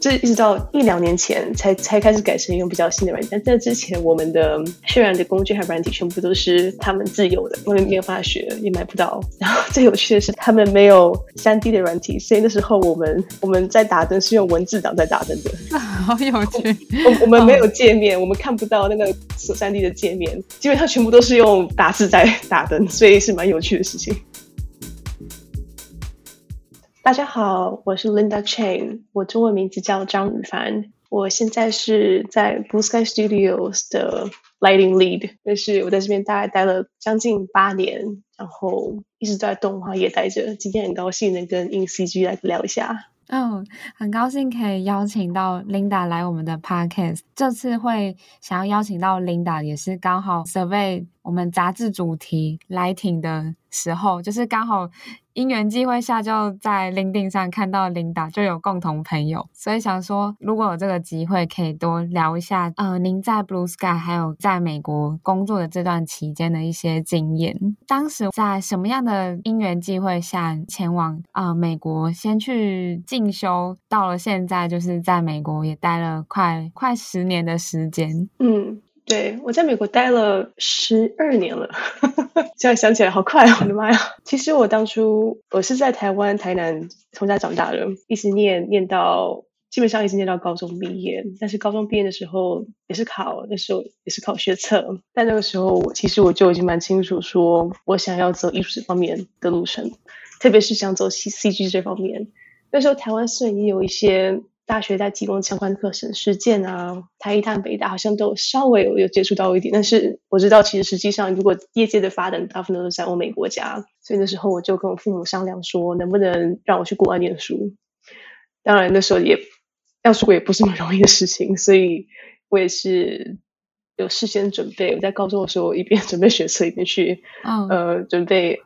这一直到一两年前才才开始改成用比较新的软件，但在之前，我们的渲染的工具和软体全部都是他们自有的，我们没有办法学，也买不到。然后最有趣的是，他们没有三 D 的软体，所以那时候我们我们在打灯是用文字档在打灯的，好有趣。我我们没有界面，我们看不到那个三 D 的界面，基本上全部都是用打字在打灯，所以是蛮有趣的事情。大家好，我是 Linda Chen，我中文名字叫张雨帆，我现在是在 Blue Sky Studios 的 Lighting Lead，但是我在这边大概待了将近八年，然后一直在动画业待着。今天很高兴能跟 InCG 来聊一下。嗯、很高兴可以邀请到 Linda 来我们的 Podcast。这次会想要邀请到 Linda，也是刚好 survey 我们杂志主题 Lighting 的时候，就是刚好。因缘际会下，就在 LinkedIn 上看到 Linda，就有共同朋友，所以想说，如果有这个机会，可以多聊一下，呃，您在 Blue Sky 还有在美国工作的这段期间的一些经验。当时在什么样的因缘际会下前往呃美国，先去进修，到了现在就是在美国也待了快快十年的时间。嗯。对，我在美国待了十二年了，现在想起来好快哦，我的妈呀！其实我当初我是在台湾台南从小长大的，一直念念到基本上一直念到高中毕业。但是高中毕业的时候也是考，那时候也是考学测。但那个时候我其实我就已经蛮清楚，说我想要走艺术这方面的路程，特别是想走 C C G 这方面。那时候台湾虽然也有一些。大学在提供相关课程，实践啊，台一、探、北大好像都稍微有有接触到一点，但是我知道，其实实际上，如果业界的发展大部分都是在欧美国家，所以那时候我就跟我父母商量说，能不能让我去国外念书。当然那时候也要出国也不是那么容易的事情，所以我也是有事先准备。我在高中的时候一边准备学测，一边去，oh. 呃，准备。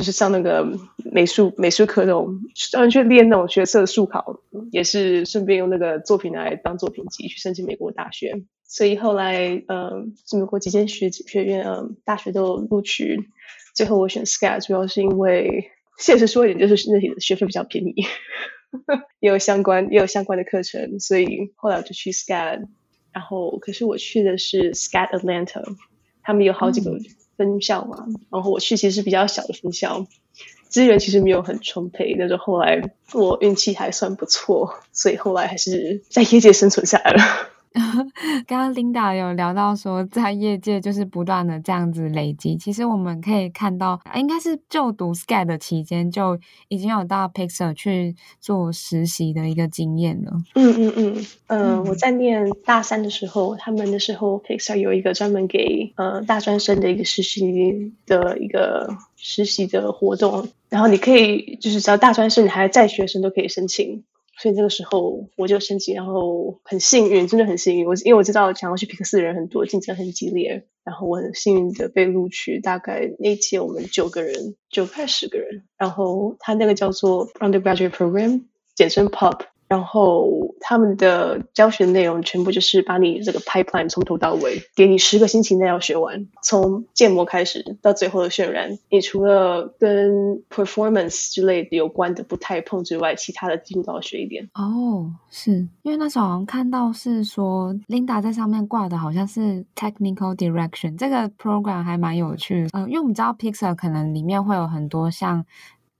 就是上那个美术美术课那种，专门去练那种角色的素考，也是顺便用那个作品来当作品集去申请美国大学。所以后来，呃，美国几间学学院，嗯、大学都录取。最后我选 SCAD，主要是因为现实说一点，就是那里的学费比较便宜，也有相关也有相关的课程，所以后来我就去 SCAD。然后，可是我去的是 SCAD Atlanta，他们有好几个。分校嘛，然后我去其实是比较小的分校，资源其实没有很充沛。但是后来我运气还算不错，所以后来还是在业界生存下来了。刚刚 Linda 有聊到说，在业界就是不断的这样子累积。其实我们可以看到，应该是就读 SCAD 的期间就已经有到 Pixar 去做实习的一个经验了。嗯嗯嗯，呃、嗯，我在念大三的时候，他们的时候 Pixar 有一个专门给呃大专生的一个实习的一个实习的活动，然后你可以就是只要大专生，你还在学生都可以申请。所以这个时候我就申请，然后很幸运，真的很幸运。我因为我知道想要去皮克斯的人很多，竞争很激烈，然后我很幸运的被录取。大概那届我们九个人，九快十个人。然后他那个叫做 Undergraduate Program，简称 POP。然后他们的教学内容全部就是把你这个 pipeline 从头到尾，给你十个星期内要学完，从建模开始到最后的渲染。你除了跟 performance 之类的有关的不太碰之外，其他的几乎都要学一点。哦，是因为那时候好像看到是说 Linda 在上面挂的好像是 technical direction，这个 program 还蛮有趣的。嗯、因为我们知道 Pixar 可能里面会有很多像。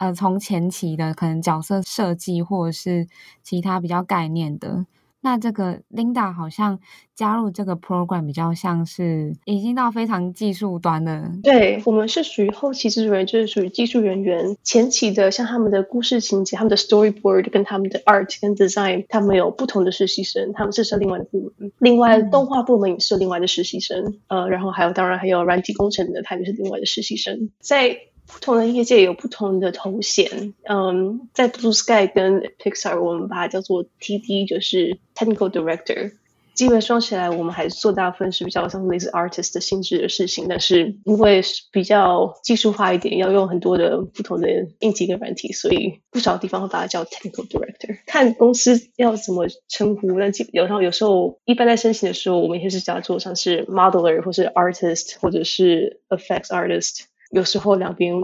呃，从前期的可能角色设计，或者是其他比较概念的，那这个 Linda 好像加入这个 program 比较像是已经到非常技术端的。对，我们是属于后期制作人，就是属于技术人员。前期的像他们的故事情节、他们的 storyboard 跟他们的 art 跟 design，他们有不同的实习生，他们是设另外的部门。另外，动画部门也是另外的实习生。呃，然后还有，当然还有软体工程的，他们是另外的实习生。在不同的业界有不同的头衔，嗯，在 Blue Sky 跟 Pixar，我们把它叫做 TD，就是 Technical Director，基本说起来，我们还是做大部分是比较像类似 artist 的性质的事情，但是因为比较技术化一点，要用很多的不同的硬体跟软体，所以不少地方会把它叫 technical director。看公司要怎么称呼，但基有时候有时候一般在申请的时候，我们也是叫做像是 modeler 或是 artist 或者是 effects artist。有时候两边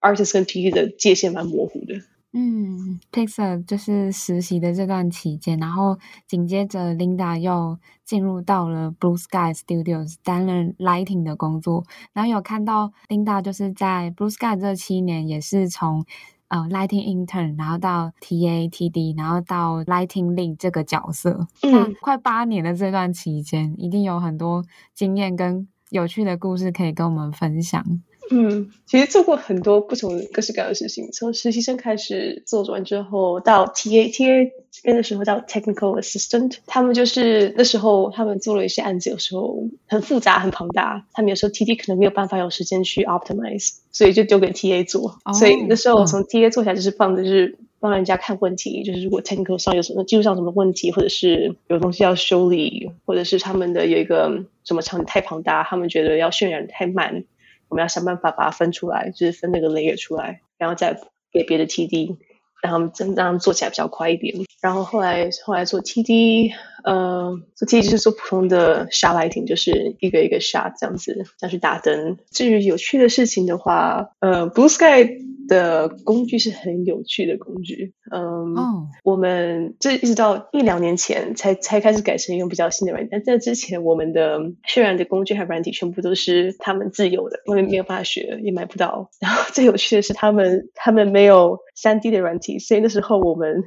artist 跟 TD 的界限蛮模糊的。嗯，Pixar 就是实习的这段期间，然后紧接着 Linda 又进入到了 Blue Sky Studios 担任 lighting 的工作，然后有看到 Linda 就是在 Blue Sky 这七年也是从呃 lighting intern，然后到 TA TD，然后到 lighting lead 这个角色，嗯，那快八年的这段期间，一定有很多经验跟有趣的故事可以跟我们分享。嗯，其实做过很多不同的各式各样的事情，从实习生开始做完之后，到 TA TA 这边的时候到 technical assistant，他们就是那时候他们做了一些案子，有时候很复杂很庞大，他们有时候 TD 可能没有办法有时间去 optimize，所以就丢给 TA 做。哦、所以那时候我从 TA 做起来就是放的就是帮人家看问题，就是如果 technical 上有什么技术上什么问题，或者是有东西要修理，或者是他们的有一个什么场景太庞大，他们觉得要渲染太慢。我们要想办法把它分出来，就是分那个 layer 出来，然后再给别的 TD，让他们真正做起来比较快一点。然后后来后来做 TD，呃，做 TD 就是做普通的 shot lighting，就是一个一个 shot 这样子，这样去打灯。至于有趣的事情的话，呃，Blue Sky。的工具是很有趣的工具，嗯，oh. 我们这一直到一两年前才才开始改成用比较新的软体，但在之前我们的渲染的工具和软体全部都是他们自有的，我们没有办法学，也买不到。然后最有趣的是他们他们没有三 D 的软体，所以那时候我们。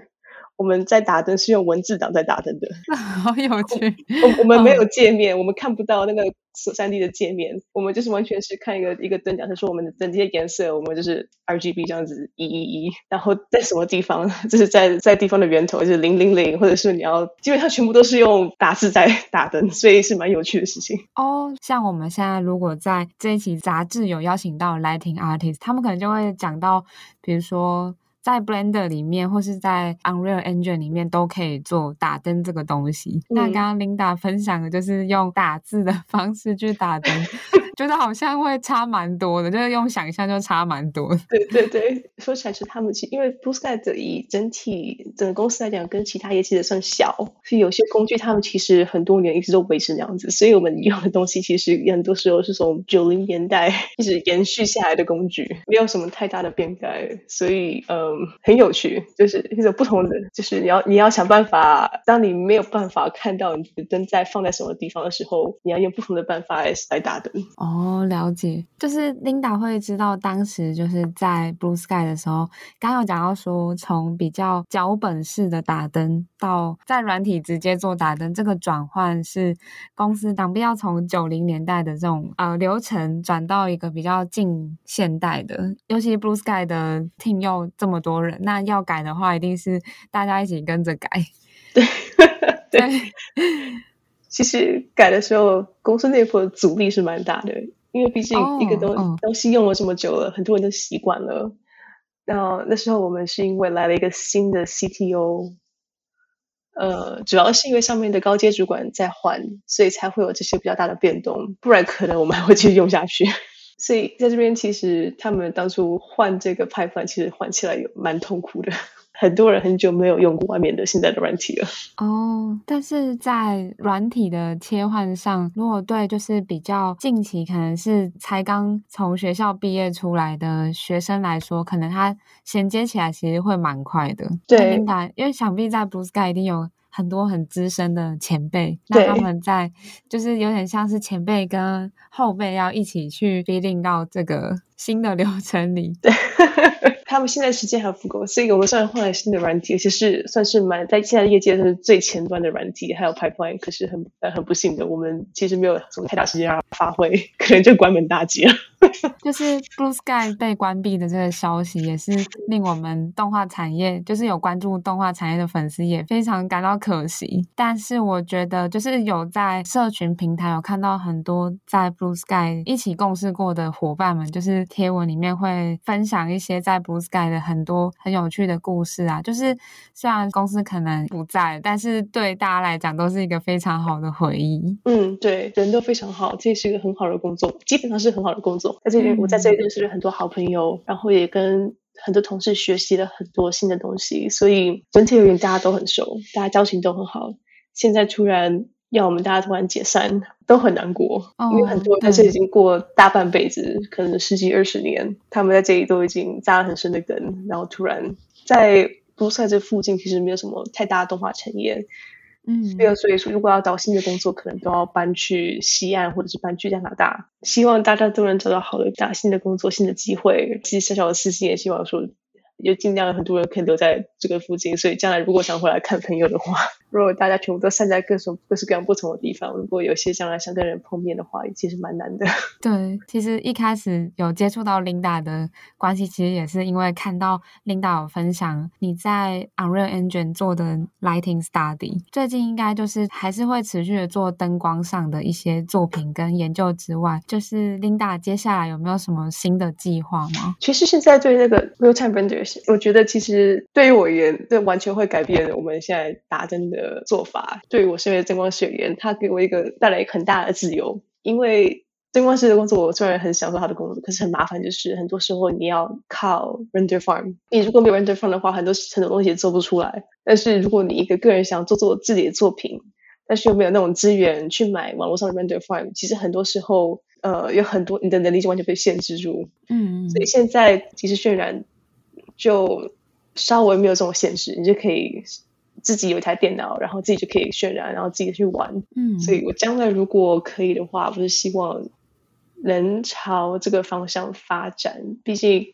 我们在打灯是用文字档在打灯的，好有趣。我我们没有界面，我们看不到那个三 D 的界面，我们就是完全是看一个一个灯讲，他说我们的灯这些颜色，我们就是 RGB 这样子一一一，然后在什么地方，就是在在地方的源头就是零零零，或者是你要基本上全部都是用打字在打灯，所以是蛮有趣的事情。哦，像我们现在如果在这一期杂志有邀请到 Lighting Artist，他们可能就会讲到，比如说。在 Blender 里面，或是在 Unreal Engine 里面，都可以做打灯这个东西。嗯、那刚刚 Linda 分享的就是用打字的方式去打灯。觉得好像会差蛮多的，就是用想象就差蛮多的。对对对，说起来是他们其因为 Blue Sky 的以整体整个公司来讲，跟其他业绩的算小，所以有些工具他们其实很多年一直都维持那样子。所以我们用的东西其实很多时候是从九零年代一直延续下来的工具，没有什么太大的变改。所以嗯，很有趣，就是一种不同的，就是你要你要想办法，当你没有办法看到你的灯在放在什么地方的时候，你要用不同的办法来来打灯。哦，了解，就是 Linda 会知道当时就是在 Blue Sky 的时候，刚有讲到说，从比较脚本式的打灯到在软体直接做打灯，这个转换是公司当必要从九零年代的这种呃流程转到一个比较近现代的，尤其 Blue Sky 的 team 又这么多人，那要改的话，一定是大家一起跟着改。对 对。对其实改的时候，公司内部的阻力是蛮大的，因为毕竟一个东、oh, oh. 东西用了这么久了，很多人都习惯了。然后那时候我们是因为来了一个新的 CTO，呃，主要是因为上面的高阶主管在换，所以才会有这些比较大的变动。不然可能我们还会继续用下去。所以在这边，其实他们当初换这个 pipeline，其实换起来有蛮痛苦的。很多人很久没有用过外面的现在的软体了 哦，但是在软体的切换上，如果对就是比较近期，可能是才刚从学校毕业出来的学生来说，可能他衔接起来其实会蛮快的。对，因为想必在 Blue Sky 一定有很多很资深的前辈，那他们在就是有点像是前辈跟后辈要一起去 feeding 到这个新的流程里。对。他们现在时间还不够，所以我们虽然换了新的软体，其实是算是蛮在现在业界是最前端的软体，还有 pipeline。可是很很不幸的，我们其实没有什么太大时间让它发挥，可能就关门大吉了。就是 Blue Sky 被关闭的这个消息，也是令我们动画产业，就是有关注动画产业的粉丝也非常感到可惜。但是我觉得，就是有在社群平台有看到很多在 Blue Sky 一起共事过的伙伴们，就是贴文里面会分享一些在 Blue Blue Sky 的很多很有趣的故事啊。就是虽然公司可能不在，但是对大家来讲都是一个非常好的回忆。嗯，对，人都非常好，这是一个很好的工作，基本上是很好的工作。在这里，我在这里认识了很多好朋友，嗯、然后也跟很多同事学习了很多新的东西，所以整体而言大家都很熟，大家交情都很好。现在突然。要我们大家突然解散，都很难过，哦、因为很多人在这已经过大半辈子，可能十几二十年，他们在这里都已经扎了很深的根，然后突然在 Blue Sky 这附近，其实没有什么太大的动画产业，嗯，没有，所以说如果要找新的工作，可能都要搬去西岸或者是搬去加拿大。希望大家都能找到好的大新的工作、新的机会。其实小小的私心也希望说。也尽量有很多人可以留在这个附近，所以将来如果想回来看朋友的话，如果大家全部都散在各种各式各样不同的地方，如果有些将来想跟人碰面的话，其实蛮难的。对，其实一开始有接触到 Linda 的关系，其实也是因为看到 Linda 有分享你在 Unreal Engine 做的 Lighting Study，最近应该就是还是会持续的做灯光上的一些作品跟研究之外，就是 Linda 接下来有没有什么新的计划吗？其实现在对那个 Real Time Render。我觉得其实对于我而言，这完全会改变我们现在打针的做法。对于我身为灯光师而言，它给我一个带来很大的自由。因为灯光师的工作，我虽然很享受他的工作，可是很麻烦，就是很多时候你要靠 render farm。你如果没有 render farm 的话，很多很多东西也做不出来。但是如果你一个个人想做做自己的作品，但是又没有那种资源去买网络上的 render farm，其实很多时候，呃，有很多你的能力就完全被限制住。嗯，所以现在其实渲染。就稍微没有这种限制，你就可以自己有一台电脑，然后自己就可以渲染，然后自己去玩。嗯，所以我将来如果可以的话，我是希望能朝这个方向发展。毕竟。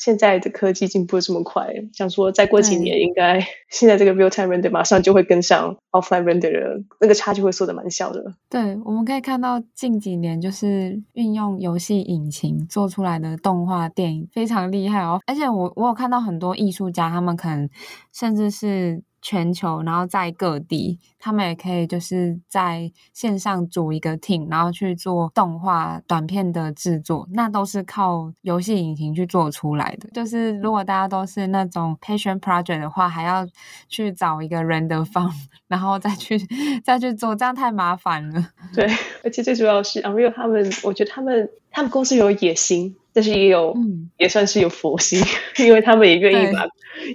现在的科技进步这么快，想说再过几年，应该现在这个 real time render 马上就会跟上 offline render 的那个差距会缩得蛮小的。对，我们可以看到近几年就是运用游戏引擎做出来的动画电影非常厉害哦，而且我我有看到很多艺术家，他们可能甚至是。全球，然后在各地，他们也可以就是在线上组一个 team，然后去做动画短片的制作，那都是靠游戏引擎去做出来的。就是如果大家都是那种 passion project 的话，还要去找一个 render farm，然后再去再去做，这样太麻烦了。对，而且最主要是 Unreal 他们，我觉得他们他们公司有野心，但是也有、嗯、也算是有佛心，因为他们也愿意把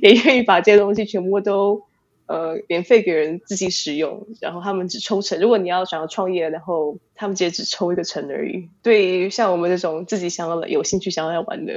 也愿意把这些东西全部都。呃，免费给人自己使用，然后他们只抽成。如果你要想要创业，然后他们直接只抽一个成而已。对于像我们这种自己想要、有兴趣想要来玩的，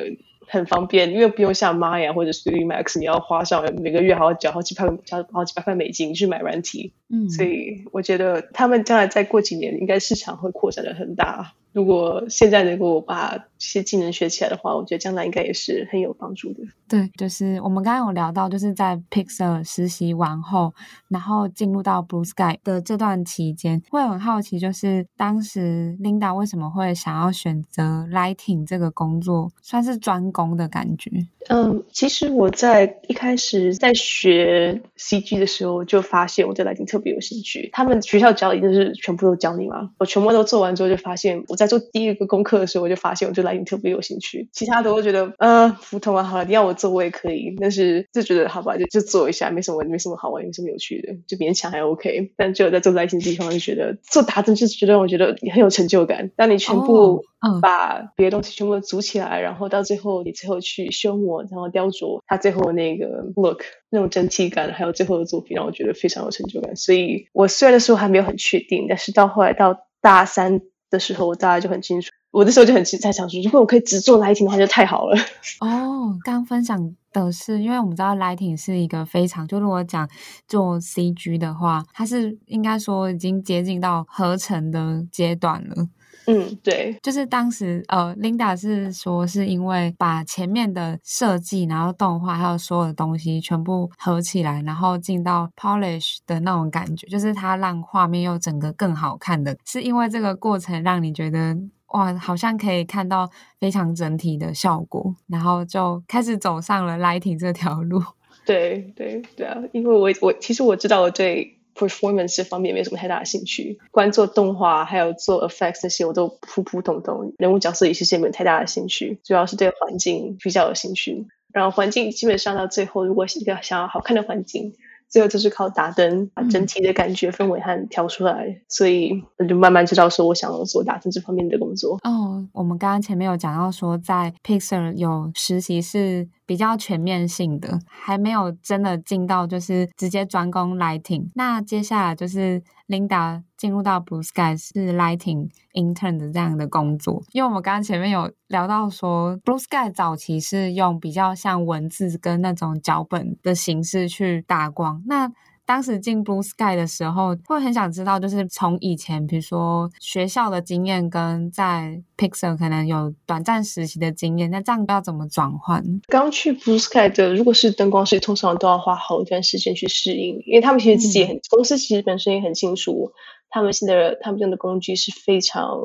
很方便，因为不用像 Maya 或者 3ds Max，你要花上每个月还要缴好几百、交好几百块美金去买软体。嗯，所以我觉得他们将来再过几年，应该市场会扩展的很大。如果现在能够把这些技能学起来的话，我觉得将来应该也是很有帮助的。对，就是我们刚刚有聊到，就是在 Pixar 实习完后，然后进入到 Blue Sky 的这段期间，会很好奇，就是当时 Linda 为什么会想要选择 Lighting 这个工作，算是专攻的感觉。嗯，其实我在一开始在学 CG 的时候，就发现我对 Lighting 特别有兴趣。他们学校教的一定是全部都教你嘛，我全部都做完之后，就发现我在做第一个功课的时候，我就发现我对 Lighting 特别有兴趣。其他的我觉得，呃，普通啊，好了，你要我做我也可以，但是就觉得好吧，就就做一下，没什么没什么好玩，没什么有趣的，就勉强还 OK。但只有在做 Lighting 地方，就觉得做打灯就是觉得我觉得也很有成就感。当你全部把别的东西全部组起来，然后到最后你最后去修然后雕琢他最后那个 look 那种整体感，还有最后的作品，让我觉得非常有成就感。所以我虽然的时候还没有很确定，但是到后来到大三的时候，我大概就很清楚。我那时候就很在想说，如果我可以只做 lighting 的话，就太好了。哦，刚分享的是，因为我们知道 lighting 是一个非常，就如果讲做 CG 的话，它是应该说已经接近到合成的阶段了。嗯，对，就是当时呃，Linda 是说是因为把前面的设计，然后动画还有所有的东西全部合起来，然后进到 polish 的那种感觉，就是它让画面又整个更好看的，是因为这个过程让你觉得哇，好像可以看到非常整体的效果，然后就开始走上了 lighting 这条路。对对对啊，因为我我其实我知道我对。Performance 这方面没什么太大的兴趣，关于做动画还有做 effects 那些我都普普通通，人物角色也是没有太大的兴趣，主要是对环境比较有兴趣。然后环境基本上到最后，如果一个想要好看的环境。最后就是靠打灯把整体的感觉氛围和调出来，嗯、所以我就慢慢知道说我想要做打灯这方面的工作。哦，我们刚刚前面有讲到说，在 Pixar 有实习是比较全面性的，还没有真的进到就是直接专攻 Lighting。那接下来就是 Linda 进入到 Blue Sky 是 Lighting Intern 的这样的工作，因为我们刚刚前面有聊到说 Blue Sky 早期是用比较像文字跟那种脚本的形式去打光，那。当时进 Blue Sky 的时候，会很想知道，就是从以前，比如说学校的经验，跟在 Pixel 可能有短暂实习的经验，那这样要怎么转换？刚去 Blue Sky 的，如果是灯光师，通常都要花好一段时间去适应，因为他们其实自己也很，嗯、公司其实本身也很清楚，他们现在他们用的工具是非常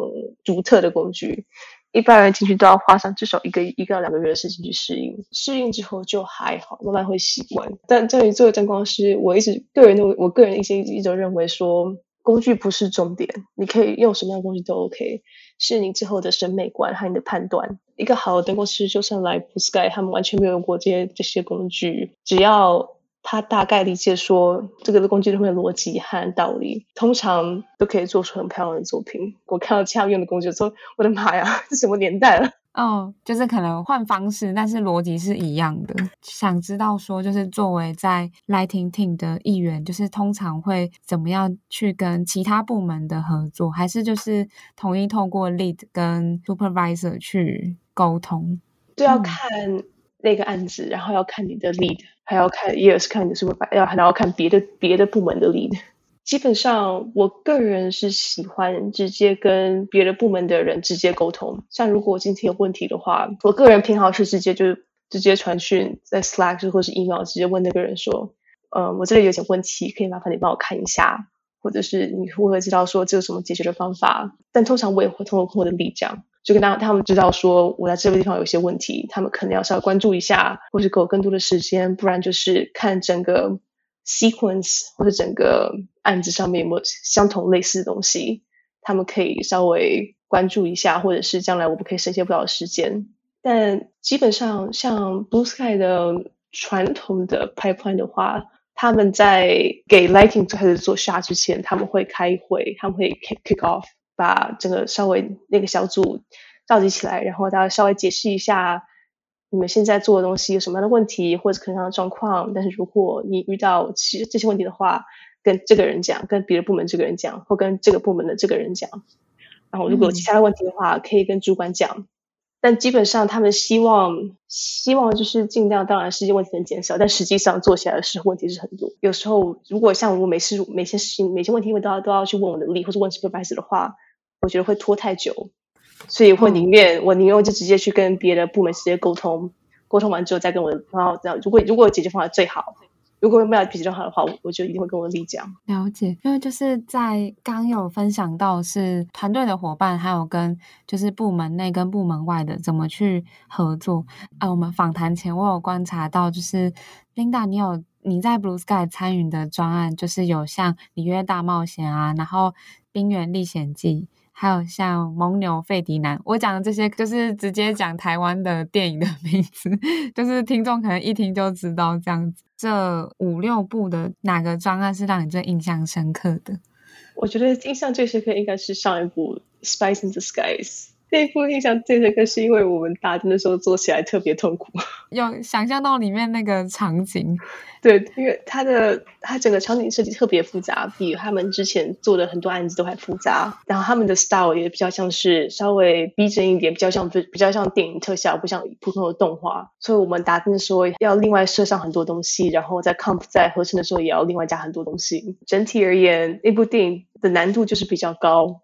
独特的工具。一般人进去都要花上至少一个一个到两个月的时间去适应，适应之后就还好，慢慢会习惯。但在于作为灯光师，我一直个人的我个人一些一直认为说，工具不是重点，你可以用什么样的工具都 OK，是你之后的审美观和你的判断。一个好的灯光师，就算来 Blue Sky，他们完全没有用过这些这些工具，只要。他大概理解说，这个的工具上面的逻辑和道理，通常都可以做出很漂亮的作品。我看到他们用的工具，说：“我的妈呀，这什么年代了？”哦，就是可能换方式，但是逻辑是一样的。想知道说，就是作为在 Lighting Team 的一员，就是通常会怎么样去跟其他部门的合作，还是就是统一透过 Lead 跟 Supervisor 去沟通？都要看那个案子，然后要看你的 Lead。还要看，也是看你是不是要，还要看别的别的部门的 lead。基本上，我个人是喜欢直接跟别的部门的人直接沟通。像如果我今天有问题的话，我个人偏好是直接就直接传讯在 Slack 或是 email 直接问那个人说，呃，我这里有点问题，可以麻烦你帮我看一下，或者是你会不会知道说这有什么解决的方法？但通常我也会通过我的 lead 讲。就跟他他们知道说，我在这个地方有些问题，他们可能要稍微关注一下，或是给我更多的时间，不然就是看整个 sequence 或者整个案子上面有没有相同类似的东西，他们可以稍微关注一下，或者是将来我们可以省些不少时间。但基本上像 Blue Sky 的传统的 pipeline 的话，他们在给 lighting 最开始做 shot 之前，他们会开会，他们会 kick kick off。把整个稍微那个小组召集起来，然后大家稍微解释一下你们现在做的东西有什么样的问题或者可能的状况。但是如果你遇到其这些问题的话，跟这个人讲，跟别的部门这个人讲，或跟这个部门的这个人讲。然后如果有其他的问题的话，嗯、可以跟主管讲。但基本上他们希望希望就是尽量，当然实际问题能减少，但实际上做起来的时候问题是很多。有时候如果像我每次每些事情每些问题因为都要都要去问我的 lead 或者问 supervisor 的话。我觉得会拖太久，所以会宁愿、嗯、我宁愿就直接去跟别的部门直接沟通，沟通完之后再跟我的，然后这样如果如果解决方法最好，如果没有解决方法的话，我我就一定会跟我的 lead 讲。了解，因为就是在刚有分享到是团队的伙伴，还有跟就是部门内跟部门外的怎么去合作。啊，我们访谈前我有观察到，就是 Linda，你有你在 Blue Sky 参与的专案，就是有像《里约大冒险》啊，然后《冰原历险记》。还有像蒙牛费迪南，我讲的这些就是直接讲台湾的电影的名字，就是听众可能一听就知道这样子。这五六部的哪个专案是让你最印象深刻的？我觉得印象最深刻应该是上一部《Spice in the Skies》。这一部印象最深刻是因为我们打灯的时候做起来特别痛苦，有想象到里面那个场景。对，因为它的它整个场景设计特别复杂，比他们之前做的很多案子都还复杂。然后他们的 style 也比较像是稍微逼真一点，比较像比较像电影特效，不像普通的动画。所以我们打灯的时候要另外设上很多东西，然后在 comp 在合成的时候也要另外加很多东西。整体而言，那部电影的难度就是比较高。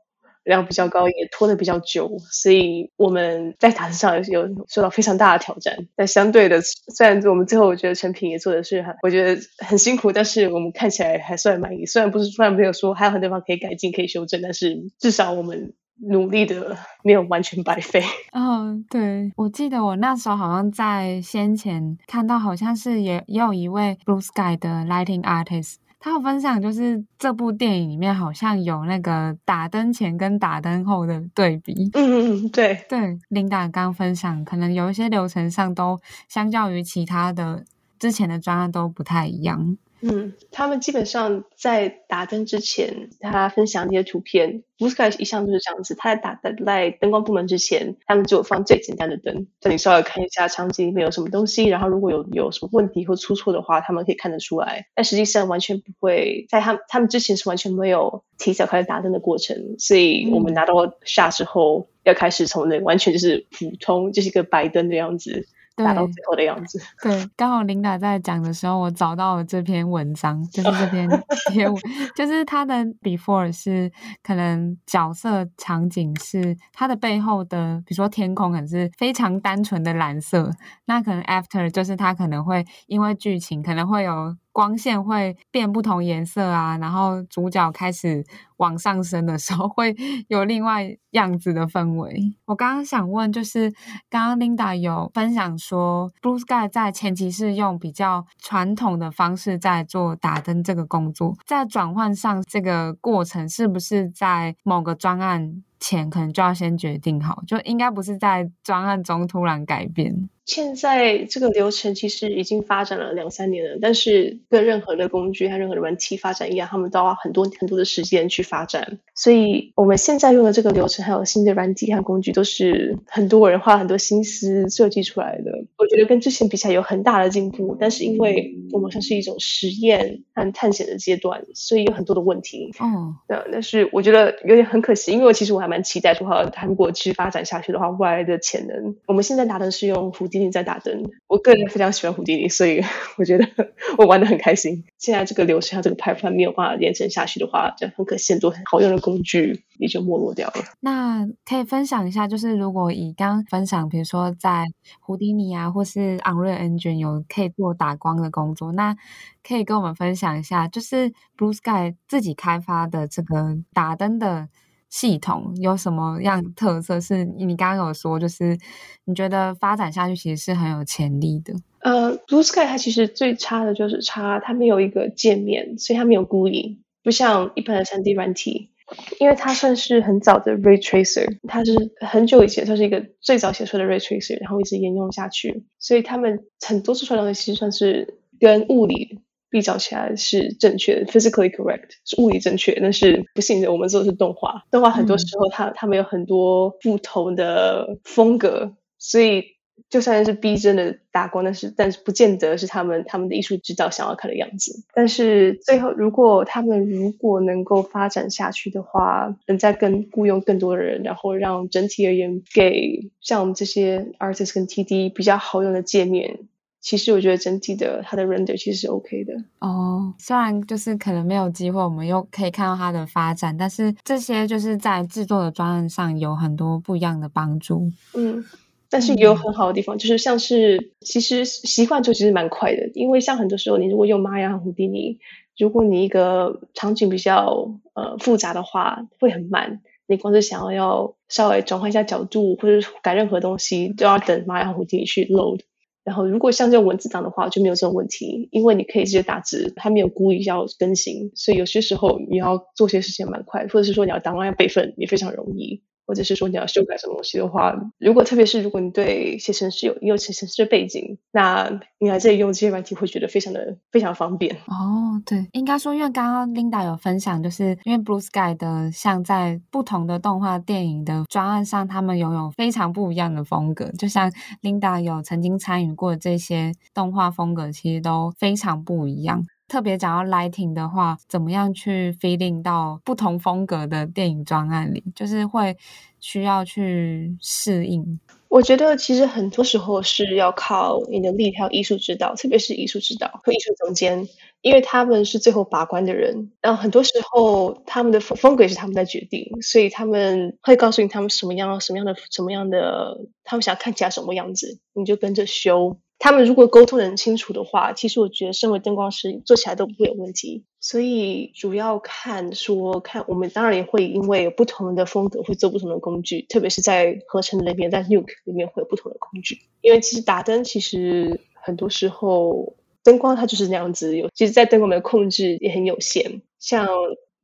量比较高，也拖得比较久，所以我们在打灯上有受到非常大的挑战。但相对的，虽然我们最后我觉得成品也做的是很，我觉得很辛苦，但是我们看起来还算满意。虽然不是，虽然没有说还有很多地方可以改进、可以修正，但是至少我们努力的没有完全白费。嗯，对，我记得我那时候好像在先前看到，好像是也也有一位 Blue Sky 的 Lighting Artist。他有分享，就是这部电影里面好像有那个打灯前跟打灯后的对比。嗯嗯嗯，对对，Linda 刚分享，可能有一些流程上都相较于其他的之前的专案都不太一样。嗯，他们基本上在打灯之前，他分享那些图片，Blue Sky 一向都是这样子。他在打灯在灯光部门之前，他们就放最简单的灯，让你稍微看一下场景里面有什么东西，然后如果有有什么问题或出错的话，他们可以看得出来。但实际上完全不会，在他们他们之前是完全没有提早开始打灯的过程，所以我们拿到 shot 之后，要开始从那完全就是普通，就是一个白灯的样子。打到最后的样子。对，刚好 Linda 在讲的时候，我找到了这篇文章，就是这篇贴文，就是它的 before 是可能角色场景是它的背后的，比如说天空可能是非常单纯的蓝色，那可能 after 就是它可能会因为剧情可能会有。光线会变不同颜色啊，然后主角开始往上升的时候，会有另外样子的氛围。我刚刚想问，就是刚刚 Linda 有分享说，Blue Sky 在前期是用比较传统的方式在做打灯这个工作，在转换上这个过程是不是在某个专案前可能就要先决定好，就应该不是在专案中突然改变？现在这个流程其实已经发展了两三年了，但是跟任何的工具和任何的软体发展一样，他们都要很多很多的时间去发展。所以我们现在用的这个流程，还有新的软体和工具，都是很多人花很多心思设计出来的。我觉得跟之前比起来有很大的进步，但是因为我们像是一种实验和探险的阶段，所以有很多的问题。嗯，对。但是我觉得有点很可惜，因为其实我还蛮期待说，它如果继续发展下去的话，未来的潜能。我们现在拿的是用胡迪尼在打灯，我个人非常喜欢胡迪尼，所以 我觉得 我玩得很开心。现在这个流程，它这个排版没有办法延伸下去的话，就很可惜，很多很好用的工具也就没落掉了。那可以分享一下，就是如果以刚刚分享，比如说在胡迪尼啊，或是 Unreal Engine 有可以做打光的工作，那可以跟我们分享一下，就是 Blue Sky 自己开发的这个打灯的。系统有什么样的特色？是你刚刚有说，就是你觉得发展下去其实是很有潜力的。呃，Blue Sky 它其实最差的就是差它没有一个界面，所以它没有孤影不像一般的 3D 软体，因为它算是很早的 Ray Tracer，它是很久以前它是一个最早写出来的 Ray Tracer，然后一直沿用下去，所以他们很多做出来的东西算是跟物理。比较起来是正确的，physically correct 是物理正确，但是不幸的，我们做的是动画。动画很多时候它，它它们有很多不同的风格，所以就算是逼真的打光，但是但是不见得是他们他们的艺术指导想要看的样子。但是最后，如果他们如果能够发展下去的话，能再跟雇佣更多的人，然后让整体而言给像我们这些 artist 跟 TD 比较好用的界面。其实我觉得整体的它的 render 其实是 OK 的哦。虽然就是可能没有机会，我们又可以看到它的发展，但是这些就是在制作的专案上有很多不一样的帮助。嗯，但是也有很好的地方，嗯、就是像是其实习惯就其实蛮快的，因为像很多时候你如果用 Maya 和胡迪尼，如果你一个场景比较呃复杂的话，会很慢。你光是想要要稍微转换一下角度或者改任何东西，都要等 Maya 和胡迪尼去 load。然后，如果像这种文字档的话，就没有这种问题，因为你可以直接打字，它没有故意要更新，所以有些时候你要做些事情蛮快，或者是说你要档案要备份也非常容易。或者是说你要修改什么东西的话，如果特别是如果你对写程式有有写程式的背景，那你来这里用这些软体会觉得非常的非常方便哦。对，应该说，因为刚刚 Linda 有分享，就是因为 Blue Sky 的像在不同的动画电影的专案上，他们拥有非常不一样的风格。就像 Linda 有曾经参与过这些动画风格，其实都非常不一样。特别讲到 lighting 的话，怎么样去 feeding 到不同风格的电影专案里，就是会需要去适应。我觉得其实很多时候是要靠你的力，还有艺术指导，特别是艺术指导和艺术总监，因为他们是最后把关的人。然后很多时候他们的风风格也是他们在决定，所以他们会告诉你他们什么样、什么样的、什么样的，他们想看起来什么样子，你就跟着修。他们如果沟通得很清楚的话，其实我觉得身为灯光师做起来都不会有问题。所以主要看说看我们当然也会因为有不同的风格会做不同的工具，特别是在合成的里面，在 Nuke 里面会有不同的工具。因为其实打灯其实很多时候灯光它就是那样子，有其实，在灯光的控制也很有限。像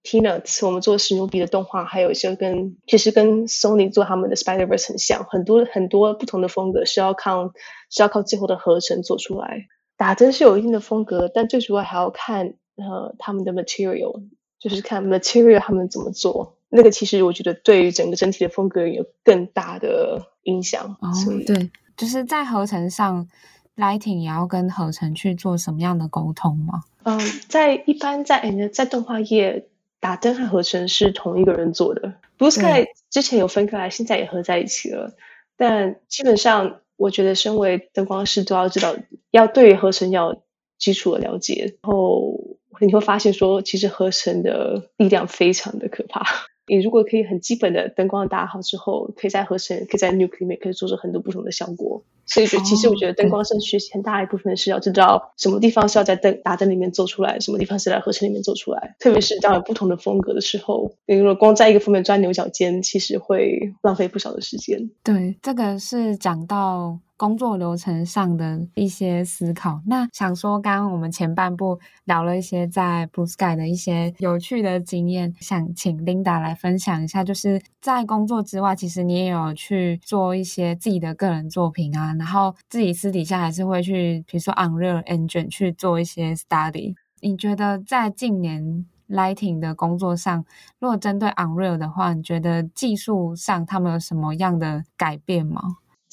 Peanuts，我们做史努比的动画，还有一些跟其实跟 Sony 做他们的 Spider-Verse 很像，很多很多不同的风格是要靠是要靠最后的合成做出来。打针是有一定的风格，但最主要还要看呃他们的 material，就是看 material 他们怎么做。那个其实我觉得对于整个整体的风格有更大的影响。哦，对，就是在合成上，Lighting 也要跟合成去做什么样的沟通吗？嗯，在一般在在动画业打灯和合成是同一个人做的。Blue Sky 之前有分开来，现在也合在一起了。但基本上，我觉得身为灯光师都要知道，要对于合成要基础的了解，然后你会发现说，其实合成的力量非常的可怕。你如果可以很基本的灯光打好之后，可以在合成，可以在 Nuke 里面可以做出很多不同的效果。所以，其实我觉得灯光上学习很大一部分是要知道什么地方是要在灯打灯里面做出来，什么地方是在合成里面做出来。特别是当有不同的风格的时候，你如果光在一个方面钻牛角尖，其实会浪费不少的时间。对，这个是讲到。工作流程上的一些思考。那想说，刚刚我们前半部聊了一些在 Blue Sky 的一些有趣的经验，想请 Linda 来分享一下。就是在工作之外，其实你也有去做一些自己的个人作品啊，然后自己私底下还是会去，比如说 Unreal Engine 去做一些 study。你觉得在近年 Lighting 的工作上，如果针对 Unreal 的话，你觉得技术上他们有什么样的改变吗？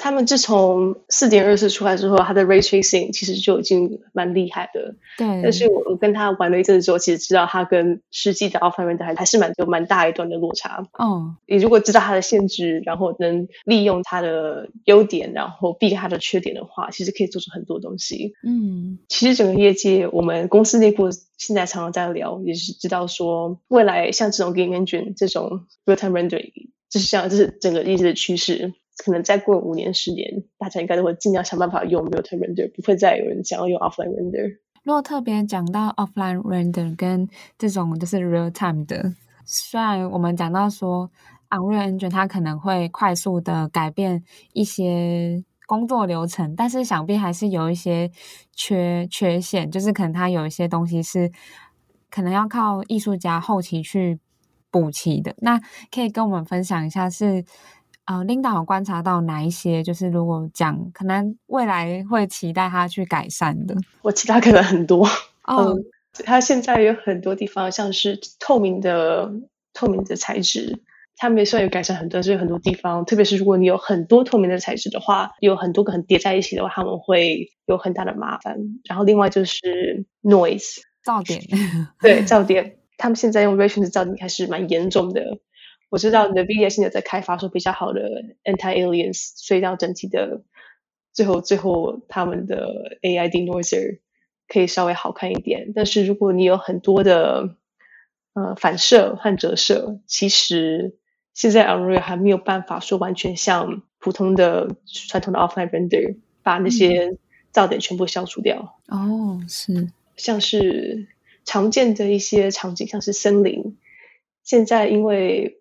他们自从四点二四出来之后，他的 ray tracing 其实就已经蛮厉害的。对。但是我我跟他玩了一阵子之后，其实知道他跟实际的 offline render 还还是蛮有蛮大一段的落差。哦。你如果知道它的限制，然后能利用它的优点，然后避开它的缺点的话，其实可以做出很多东西。嗯。其实整个业界，我们公司内部现在常常在聊，也是知道说，未来像这种 game engine 这种 real time rendering 就是像这是整个业界的趋势。可能再过五年、十年，大家应该都会尽量想办法用 real-time render，不会再有人想要用 offline render。如果特别讲到 offline render 跟这种就是 real-time 的，虽然我们讲到说 Unreal Engine 它可能会快速的改变一些工作流程，但是想必还是有一些缺缺陷，就是可能它有一些东西是可能要靠艺术家后期去补齐的。那可以跟我们分享一下是？呃，Linda 有观察到哪一些？就是如果讲，可能未来会期待他去改善的。我期待可能很多。哦、嗯，他现在有很多地方，像是透明的透明的材质，他们也算有改善很多。所以很多地方，特别是如果你有很多透明的材质的话，有很多个很叠在一起的话，他们会有很大的麻烦。然后另外就是 noise 噪点，对 噪点，他们现在用 ray tracing 的噪点还是蛮严重的。我知道 NVIDIA 现在在开发出比较好的 anti-aliens，所以让整体的最后最后他们的 AI denoiser 可以稍微好看一点。但是如果你有很多的呃反射和折射，其实现在 Unreal 还没有办法说完全像普通的传统的 offline render 把那些噪点全部消除掉。哦，是，像是常见的一些场景，像是森林，现在因为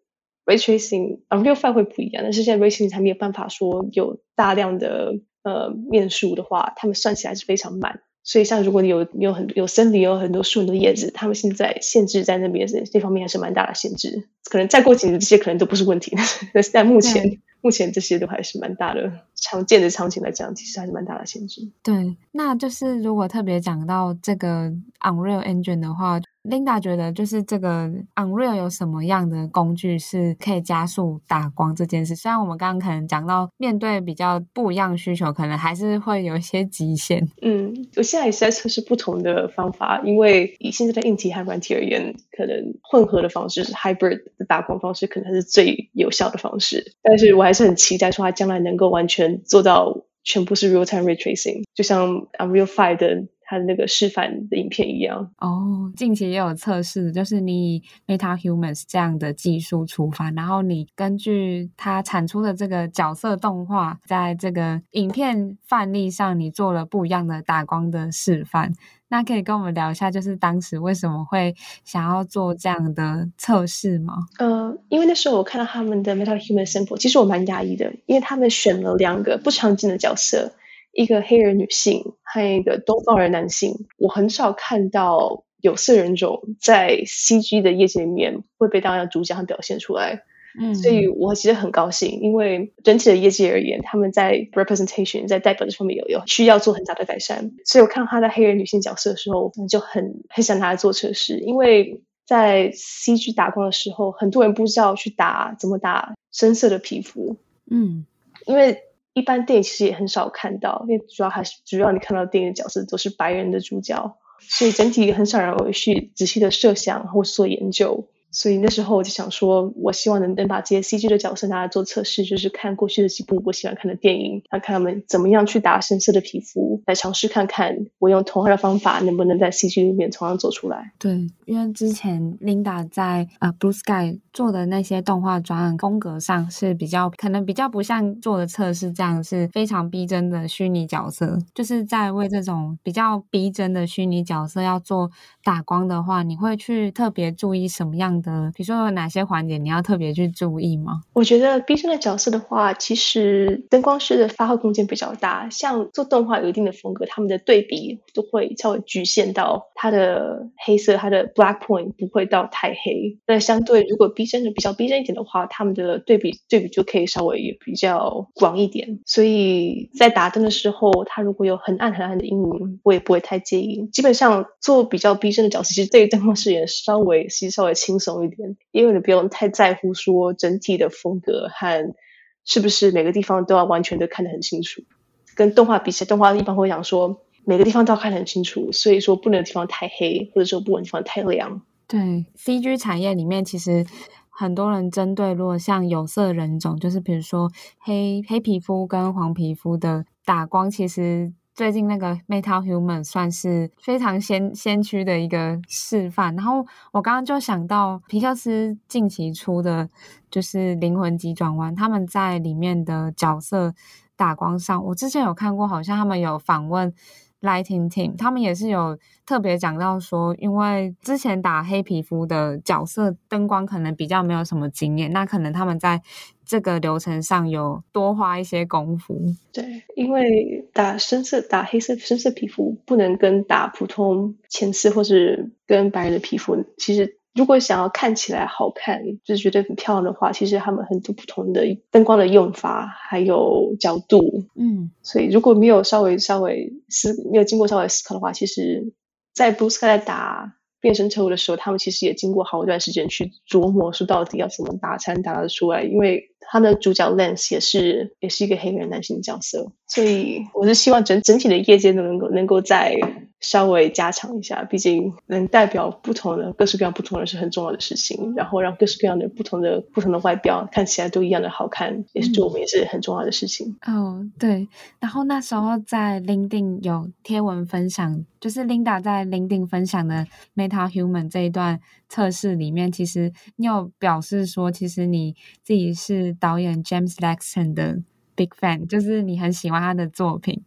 Ray tracing，Unreal 5会不一样，但是现在 Ray tracing 还没有办法说有大量的呃面数的话，他们算起来是非常慢。所以像如果你有你有很有森林，有很多树很多叶子，他们现在限制在那边这这方面还是蛮大的限制。可能再过几年这些可能都不是问题，但是在目前目前这些都还是蛮大的常见的场景来讲，其实还是蛮大的限制。对，那就是如果特别讲到这个 Unreal Engine 的话。Linda 觉得，就是这个 Unreal 有什么样的工具是可以加速打光这件事？虽然我们刚刚可能讲到面对比较不一样需求，可能还是会有一些极限。嗯，我现在也是在测试不同的方法，因为以现在的硬体和软体而言，可能混合的方式是 Hybrid 的打光方式，可能是最有效的方式。但是我还还是很期待说，他将来能够完全做到全部是 Real-Time retracing，就像 Unreal Five 的。他的那个示范的影片一样哦，近期也有测试，就是你以 MetaHumans 这样的技术出发，然后你根据它产出的这个角色动画，在这个影片范例上，你做了不一样的打光的示范。那可以跟我们聊一下，就是当时为什么会想要做这样的测试吗？呃，因为那时候我看到他们的 MetaHuman Sample，其实我蛮压抑的，因为他们选了两个不常见的角色。一个黑人女性和一个东方人男性，我很少看到有色人种在 CG 的业界里面会被当成主角表现出来。嗯，所以我其实很高兴，因为整体的业界而言，他们在 representation 在代表这方面有有需要做很大的改善。所以我看到他的黑人女性角色的时候，我就很很想拿来做测试，因为在 CG 打光的时候，很多人不知道去打怎么打深色的皮肤。嗯，因为一般电影其实也很少看到，因为主要还是主要你看到电影的角色都是白人的主角，所以整体很少人会去仔细的设想或做研究。所以那时候我就想说，我希望能能把这些 CG 的角色拿来做测试，就是看过去的几部我喜欢看的电影，看看他们怎么样去打深色的皮肤，来尝试看看我用同样的方法能不能在 CG 里面同样做出来。对，因为之前 Linda 在呃 Blue Sky 做的那些动画专案风格上是比较可能比较不像做的测试这样是非常逼真的虚拟角色，就是在为这种比较逼真的虚拟角色要做打光的话，你会去特别注意什么样的？比如说有哪些环节你要特别去注意吗？我觉得逼真的角色的话，其实灯光师的发挥空间比较大。像做动画有一定的风格，他们的对比都会稍微局限到它的黑色，它的 black point 不会到太黑。那相对如果逼真的比较逼真一点的话，他们的对比对比就可以稍微也比较广一点。所以在打灯的时候，它如果有很暗很暗的阴影，我也不会太介意。基本上做比较逼真的角色，其实对于灯光师也稍微其实稍微轻松。一点，因为你不用太在乎说整体的风格和是不是每个地方都要完全的看得很清楚。跟动画比起来，动画一般会讲说每个地方都要看得很清楚，所以说不能地方太黑，或者说不能地方太亮。对，CG 产业里面其实很多人针对，如果像有色人种，就是比如说黑黑皮肤跟黄皮肤的打光，其实。最近那个《MetaHuman》算是非常先先驱的一个示范。然后我刚刚就想到皮克斯近期出的，就是《灵魂急转弯》，他们在里面的角色打光上，我之前有看过，好像他们有访问 Lighting Team，他们也是有特别讲到说，因为之前打黑皮肤的角色灯光可能比较没有什么经验，那可能他们在。这个流程上有多花一些功夫，对，因为打深色、打黑色、深色皮肤不能跟打普通浅色或是跟白的皮肤，其实如果想要看起来好看，就是觉得很漂亮的话，其实他们很多不同的灯光的用法还有角度，嗯，所以如果没有稍微稍微思没有经过稍微思考的话，其实，在 Blue Sky 在打。变身车的时候，他们其实也经过好一段时间去琢磨，说到底要怎么打才能打得出来。因为他的主角 Lance 也是也是一个黑人男性角色，所以我是希望整整体的业界都能够能够在。稍微加强一下，毕竟能代表不同的各式各样不同的人是很重要的事情。然后让各式各样的不同的不同的外表看起来都一样的好看，也是对我们也是很重要的事情。嗯、哦，对。然后那时候在 LinkedIn 有贴文分享，就是 Linda 在 LinkedIn 分享的 Meta Human 这一段测试里面，其实你有表示说，其实你自己是导演 James Laxton 的。Big fan，就是你很喜欢他的作品，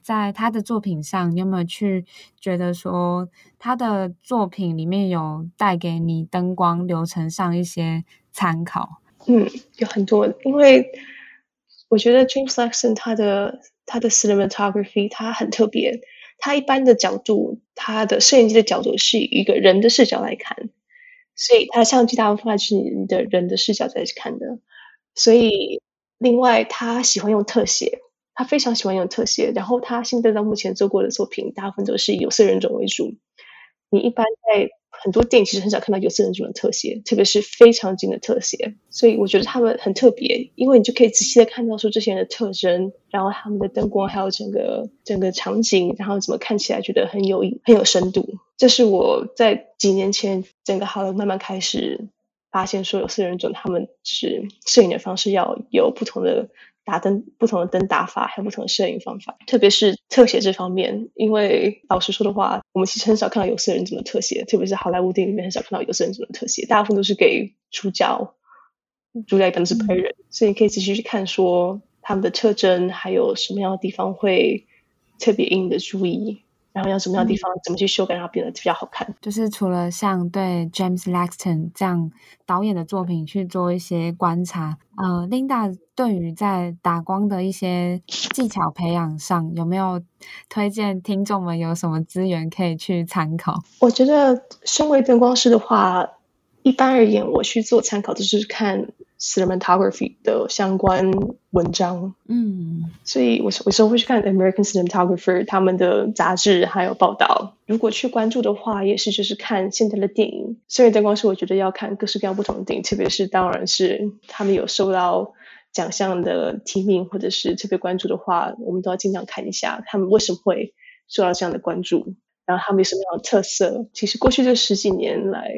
在他的作品上，你有没有去觉得说他的作品里面有带给你灯光流程上一些参考？嗯，有很多，因为我觉得 James Laxton 他的他的 cinematography 他很特别，他一般的角度，他的摄影机的角度是以一个人的视角来看，所以他的相机大部分是你的人的视角在看的，所以。另外，他喜欢用特写，他非常喜欢用特写。然后，他现在到目前做过的作品，大部分都是以有色人种为主。你一般在很多电影其实很少看到有色人种的特写，特别是非常近的特写。所以，我觉得他们很特别，因为你就可以仔细的看到说这些人的特征，然后他们的灯光，还有整个整个场景，然后怎么看起来觉得很有很有深度。这是我在几年前整个好莱坞慢慢开始。发现说有色人种，他们是摄影的方式要有不同的打灯、不同的灯打法，还有不同的摄影方法，特别是特写这方面。因为老实说的话，我们其实很少看到有色人种的特写，特别是好莱坞电影里面很少看到有色人种的特写，大部分都是给主角，主角一般都是白人，所以你可以仔细去看说他们的特征，还有什么样的地方会特别引你的注意。然后有什么样的地方、嗯、怎么去修改，让它变得比较好看。就是除了像对 James Laxton 这样导演的作品去做一些观察，呃，Linda 对于在打光的一些技巧培养上，有没有推荐听众们有什么资源可以去参考？我觉得身为灯光师的话，一般而言，我去做参考就是看。Cinematography 的相关文章，嗯，所以我有时候会去看 American Cinematographer 他们的杂志还有报道。如果去关注的话，也是就是看现在的电影。所以灯光师，我觉得要看各式各样不同的电影，特别是当然是他们有受到奖项的提名或者是特别关注的话，我们都要经常看一下他们为什么会受到这样的关注，然后他们有什么样的特色。其实过去这十几年来。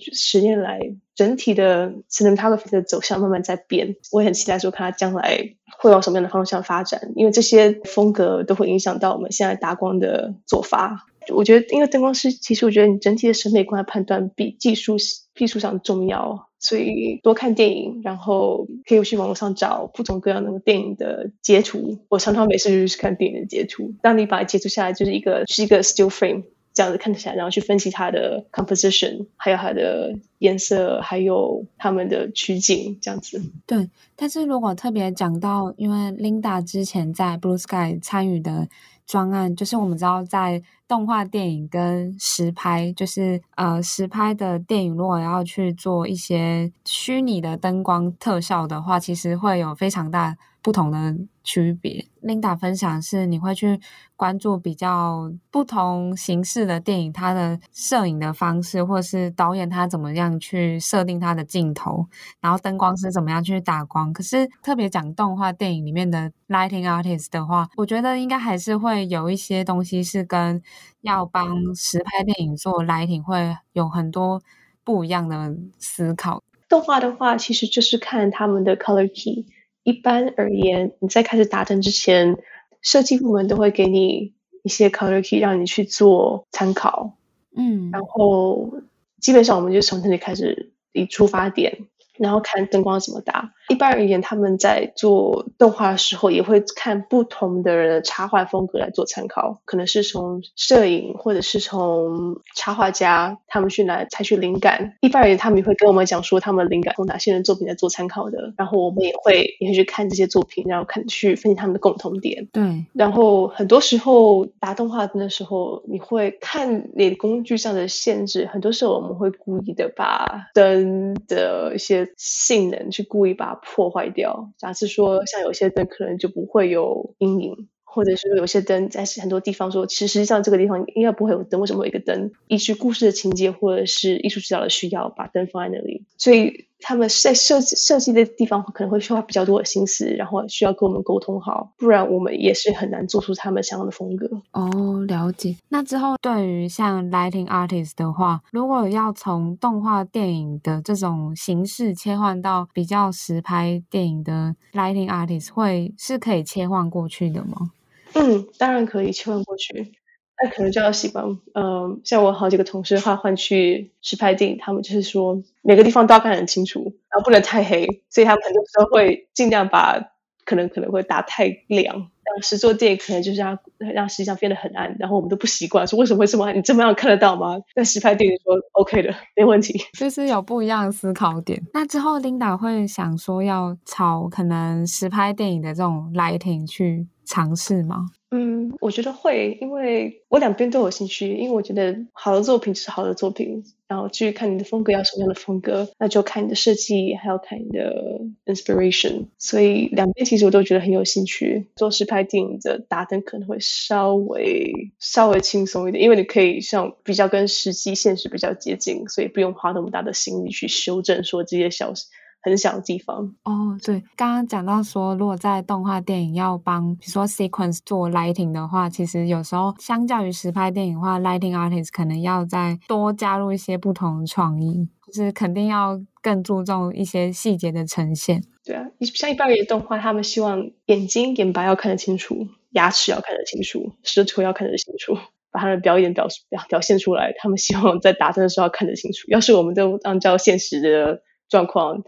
十年来，整体的 cinematography 的走向慢慢在变，我也很期待说看它将来会往什么样的方向发展，因为这些风格都会影响到我们现在打光的做法。我觉得，因为灯光师，其实我觉得你整体的审美观的判断比技术技术上重要，所以多看电影，然后可以去网络上找各种各样的电影的截图。我常常没事就是看电影的截图，当你把它截图下来，就是一个是一个 still frame。这样子看起来，然后去分析它的 composition，还有它的颜色，还有它们的取景，这样子。对，但是如果特别讲到，因为 Linda 之前在 Blue Sky 参与的专案，就是我们知道在动画电影跟实拍，就是呃实拍的电影，如果要去做一些虚拟的灯光特效的话，其实会有非常大不同的区别。Linda 分享是你会去关注比较不同形式的电影，它的摄影的方式，或是导演他怎么样去设定他的镜头，然后灯光师怎么样去打光。可是特别讲动画电影里面的 lighting artist 的话，我觉得应该还是会有一些东西是跟要帮实拍电影做 lighting 会有很多不一样的思考。动画的话，其实就是看他们的 color key。一般而言，你在开始打针之前，设计部门都会给你一些 color key 让你去做参考。嗯，然后基本上我们就从这里开始以出发点。然后看灯光怎么搭。一般而言，他们在做动画的时候，也会看不同的人的插画风格来做参考。可能是从摄影，或者是从插画家他们去来采取灵感。一般而言，他们也会跟我们讲说，他们灵感从哪些人作品来做参考的。然后我们也会也会去看这些作品，然后看去分析他们的共同点。对。然后很多时候打动画灯的时候，你会看你的工具上的限制。很多时候我们会故意的把灯的一些性能去故意把它破坏掉。假设说，像有些灯可能就不会有阴影，或者是有些灯在很多地方说，其实像这个地方应该不会有灯，为什么有一个灯？依据故事的情节或者是艺术指导的需要，把灯放在那里。所以。他们在设计设计的地方可能会需要比较多的心思，然后需要跟我们沟通好，不然我们也是很难做出他们想要的风格。哦，了解。那之后对于像 lighting artist 的话，如果要从动画电影的这种形式切换到比较实拍电影的 lighting artist，会是可以切换过去的吗？嗯，当然可以切换过去。那可能就要习惯，嗯、像我好几个同事，他换去实拍电影，他们就是说每个地方都要看很清楚，然后不能太黑，所以他们很多时候会尽量把可能可能会打太亮，让实做电影可能就是让让实际上变得很暗，然后我们都不习惯，说为什么会这么暗？你这么样看得到吗？在实拍电影说 OK 的，没问题，就是有不一样的思考点。那之后 Linda 会想说要朝可能实拍电影的这种 lighting 去尝试吗？嗯，我觉得会，因为我两边都有兴趣。因为我觉得好的作品是好的作品，然后去看你的风格要什么样的风格，那就看你的设计，还要看你的 inspiration。所以两边其实我都觉得很有兴趣。做实拍电影的打灯可能会稍微稍微轻松一点，因为你可以像比较跟实际现实比较接近，所以不用花那么大的心力去修正说这些小事。很小的地方哦，对，刚刚讲到说，如果在动画电影要帮，比如说 sequence 做 lighting 的话，其实有时候相较于实拍电影的话，lighting artist 可能要再多加入一些不同的创意，就是肯定要更注重一些细节的呈现。对啊，像一般的动画，他们希望眼睛、眼白要看得清楚，牙齿要看得清楚，舌头要看得清楚，把他的表演表表表现出来。他们希望在打灯的时候要看得清楚。要是我们都按照现实的状况。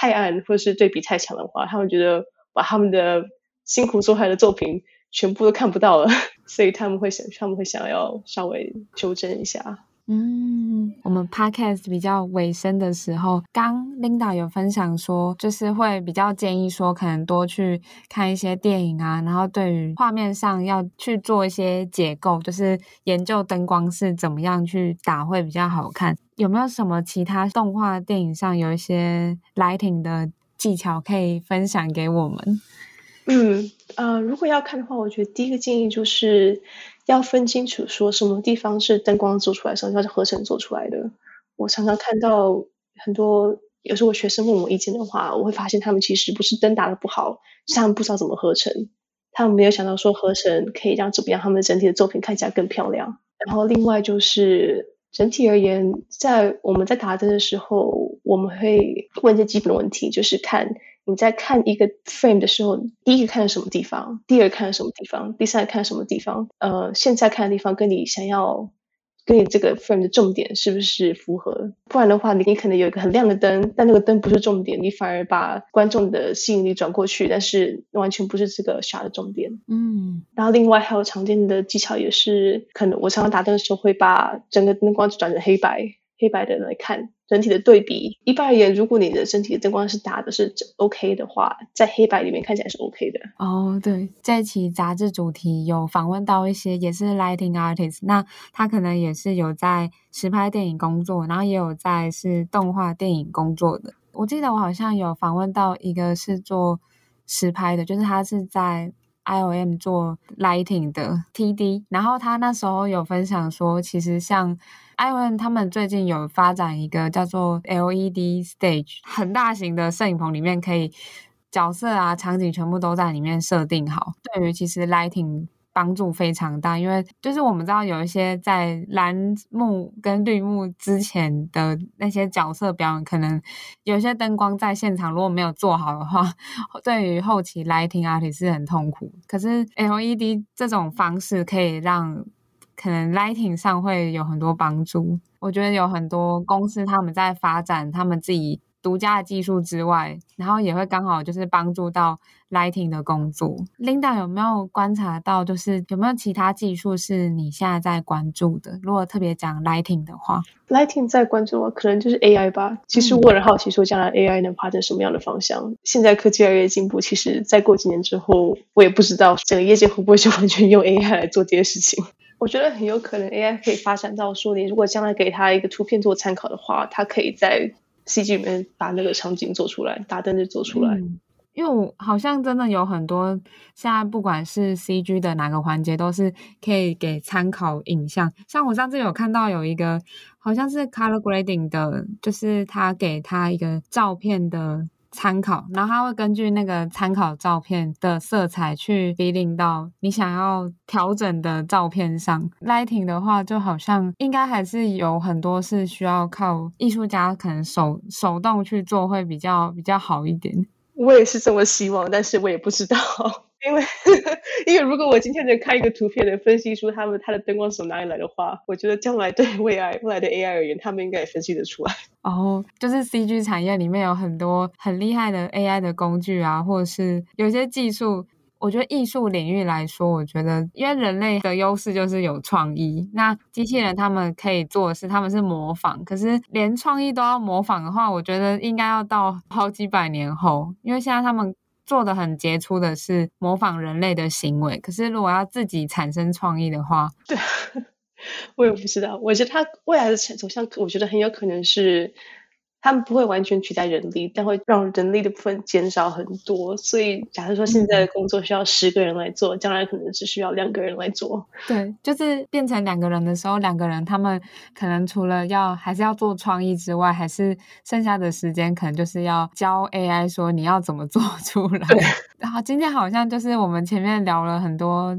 太暗或是对比太强的话，他们觉得把他们的辛苦做出来的作品全部都看不到了，所以他们会想他们会想要稍微修正一下。嗯，podcast 比较尾声的时候，刚 Linda 有分享说，就是会比较建议说，可能多去看一些电影啊，然后对于画面上要去做一些解构，就是研究灯光是怎么样去打会比较好看。有没有什么其他动画电影上有一些 lighting 的技巧可以分享给我们？嗯，呃，如果要看的话，我觉得第一个建议就是。要分清楚，说什么地方是灯光做出来，什么地方是合成做出来的。我常常看到很多，有时候我学生问我意见的话，我会发现他们其实不是灯打得不好，是他们不知道怎么合成。他们没有想到说合成可以让怎么样，他们整体的作品看起来更漂亮。然后另外就是整体而言，在我们在打灯的时候，我们会问一些基本的问题，就是看。你在看一个 frame 的时候，第一个看什么地方？第二个看什么地方？第三个看什么地方？呃，现在看的地方跟你想要跟你这个 frame 的重点是不是符合？不然的话，你你可能有一个很亮的灯，但那个灯不是重点，你反而把观众的吸引力转过去，但是完全不是这个 shot 的重点。嗯，然后另外还有常见的技巧也是，可能我常常打灯的时候会把整个灯光转成黑白，黑白的来看。整体的对比，一般而言，如果你的整体的灯光是打的是 OK 的话，在黑白里面看起来是 OK 的。哦，对，这一期杂志主题有访问到一些也是 lighting artist，那他可能也是有在实拍电影工作，然后也有在是动画电影工作的。我记得我好像有访问到一个是做实拍的，就是他是在 I O M 做 lighting 的 TD，然后他那时候有分享说，其实像。ILM 他们最近有发展一个叫做 LED Stage，很大型的摄影棚里面可以角色啊、场景全部都在里面设定好。对于其实 lighting 帮助非常大，因为就是我们知道有一些在蓝幕跟绿幕之前的那些角色表演，可能有些灯光在现场如果没有做好的话，对于后期 lighting 啊也是很痛苦。可是 LED 这种方式可以让可能 lighting 上会有很多帮助。我觉得有很多公司他们在发展他们自己独家的技术之外，然后也会刚好就是帮助到 lighting 的工作。Linda 有没有观察到，就是有没有其他技术是你现在在关注的？如果特别讲 lighting 的话，lighting 在关注的可能就是 AI 吧。其实我很好奇，说将来 AI 能发展什么样的方向？嗯、现在科技越来越进步，其实再过几年之后，我也不知道整个业界会不会就完全用 AI 来做这些事情。我觉得很有可能 AI 可以发展到说，你如果将来给他一个图片做参考的话，他可以在 CG 里面把那个场景做出来，打灯就做出来。因为我好像真的有很多现在不管是 CG 的哪个环节，都是可以给参考影像。像我上次有看到有一个好像是 color grading 的，就是他给他一个照片的。参考，然后它会根据那个参考照片的色彩去 feeling 到你想要调整的照片上。Lighting 的话，就好像应该还是有很多是需要靠艺术家可能手手动去做，会比较比较好一点。我也是这么希望，但是我也不知道。因为，因为如果我今天能看一个图片，能分析出他们它的灯光从哪里来的话，我觉得将来对未来未来的 AI 而言，他们应该也分析得出来。哦，就是 CG 产业里面有很多很厉害的 AI 的工具啊，或者是有些技术，我觉得艺术领域来说，我觉得因为人类的优势就是有创意，那机器人他们可以做的是他们是模仿，可是连创意都要模仿的话，我觉得应该要到好几百年后，因为现在他们。做的很杰出的是模仿人类的行为，可是如果要自己产生创意的话，对，我也不知道。我觉得他未来的走向，我觉得很有可能是。他们不会完全取代人力，但会让人力的部分减少很多。所以，假如说现在的工作需要十个人来做，将来可能只需要两个人来做。对，就是变成两个人的时候，两个人他们可能除了要还是要做创意之外，还是剩下的时间可能就是要教 AI 说你要怎么做出来。然后今天好像就是我们前面聊了很多。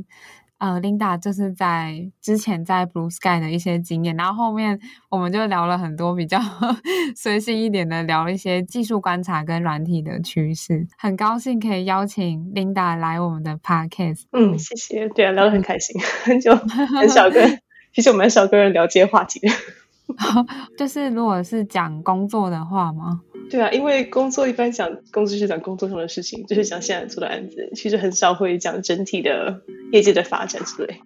呃，Linda 就是在之前在 Blue Sky 的一些经验，然后后面我们就聊了很多比较 随性一点的，聊了一些技术观察跟软体的趋势。很高兴可以邀请 Linda 来我们的 Podcast。嗯，谢谢。对啊，聊得很开心，很久很少跟，其实我们很少跟人聊这些话题。就是如果是讲工作的话吗？对啊，因为工作一般讲公司是讲工作上的事情，就是讲现在做的案子，其实很少会讲整体的业界的发展之类。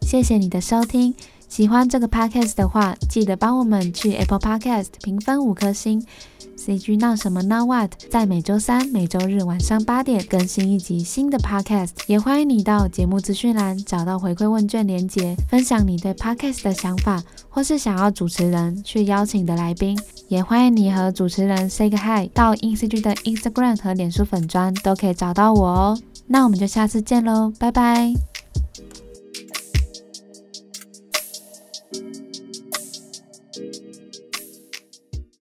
谢谢你的收听，喜欢这个 podcast 的话，记得帮我们去 Apple Podcast 评分五颗星。CG 闹什么闹 What 在每周三、每周日晚上八点更新一集新的 podcast，也欢迎你到节目资讯栏找到回馈问卷连结，分享你对 podcast 的想法，或是想要主持人去邀请的来宾，也欢迎你和主持人 say 个 hi，到 INCG 的 Instagram 和脸书粉专都可以找到我哦。那我们就下次见喽，拜拜。